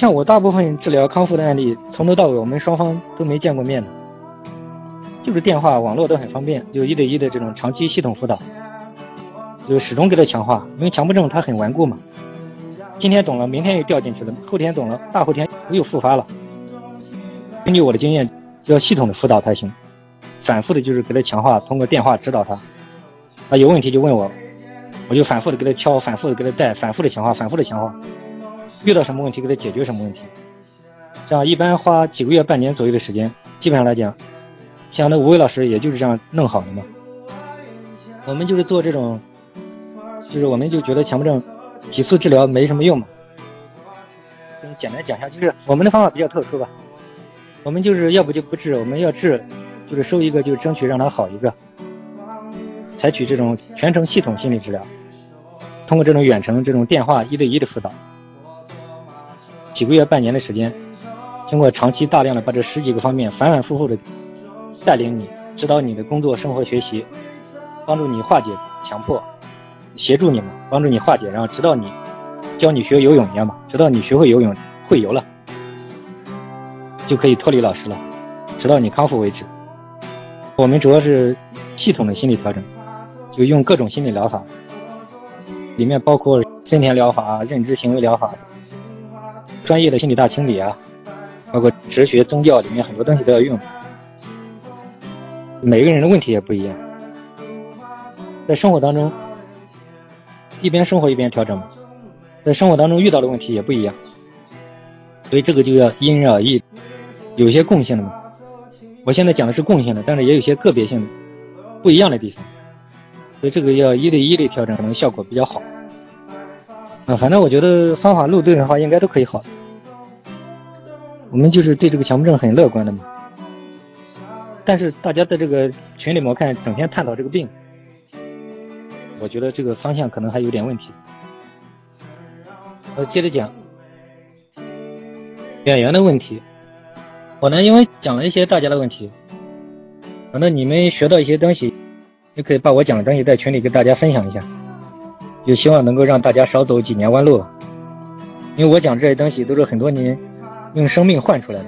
像我大部分治疗康复的案例，从头到尾我们双方都没见过面的，就是电话、网络都很方便，就一对一的这种长期系统辅导，就始终给他强化，因为强迫症他很顽固嘛。今天懂了，明天又掉进去了，后天懂了，大后天又复发了。根据我的经验，要系统的辅导才行，反复的就是给他强化，通过电话指导他，他有问题就问我，我就反复的给他敲，反复的给他带，反复的强化，反复的强化，遇到什么问题给他解决什么问题。这样一般花几个月、半年左右的时间，基本上来讲，像那吴伟老师也就是这样弄好的嘛。我们就是做这种，就是我们就觉得强迫症。几次治疗没什么用嘛？跟简单讲一下，就是我们的方法比较特殊吧。我们就是要不就不治，我们要治，就是收一个就争取让他好一个。采取这种全程系统心理治疗，通过这种远程这种电话一对一的辅导，几个月半年的时间，经过长期大量的把这十几个方面反反复复的带领你，指导你的工作、生活、学习，帮助你化解强迫。协助你嘛，帮助你化解，然后直到你教你学游泳一样嘛，直到你学会游泳会游了，就可以脱离老师了，直到你康复为止。我们主要是系统的心理调整，就用各种心理疗法，里面包括森田疗法、认知行为疗法、专业的心理大清理啊，包括哲学、宗教里面很多东西都要用。每个人的问题也不一样，在生活当中。一边生活一边调整，在生活当中遇到的问题也不一样，所以这个就要因人而异，有些共性的嘛。我现在讲的是共性的，但是也有些个别性的不一样的地方，所以这个要一对一的调整，可能效果比较好。啊，反正我觉得方法路对的话，应该都可以好。我们就是对这个强迫症很乐观的嘛，但是大家在这个群里面，看整天探讨这个病。我觉得这个方向可能还有点问题。我接着讲演员的问题。我呢，因为讲了一些大家的问题，可能你们学到一些东西，也可以把我讲的东西在群里跟大家分享一下，就希望能够让大家少走几年弯路。因为我讲这些东西都是很多年用生命换出来的，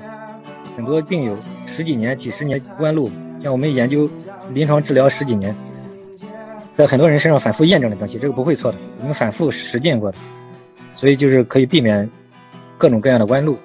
很多病友十几年、几十年弯路，像我们研究临床治疗十几年。在很多人身上反复验证的东西，这个不会错的，我们反复实践过的，所以就是可以避免各种各样的弯路。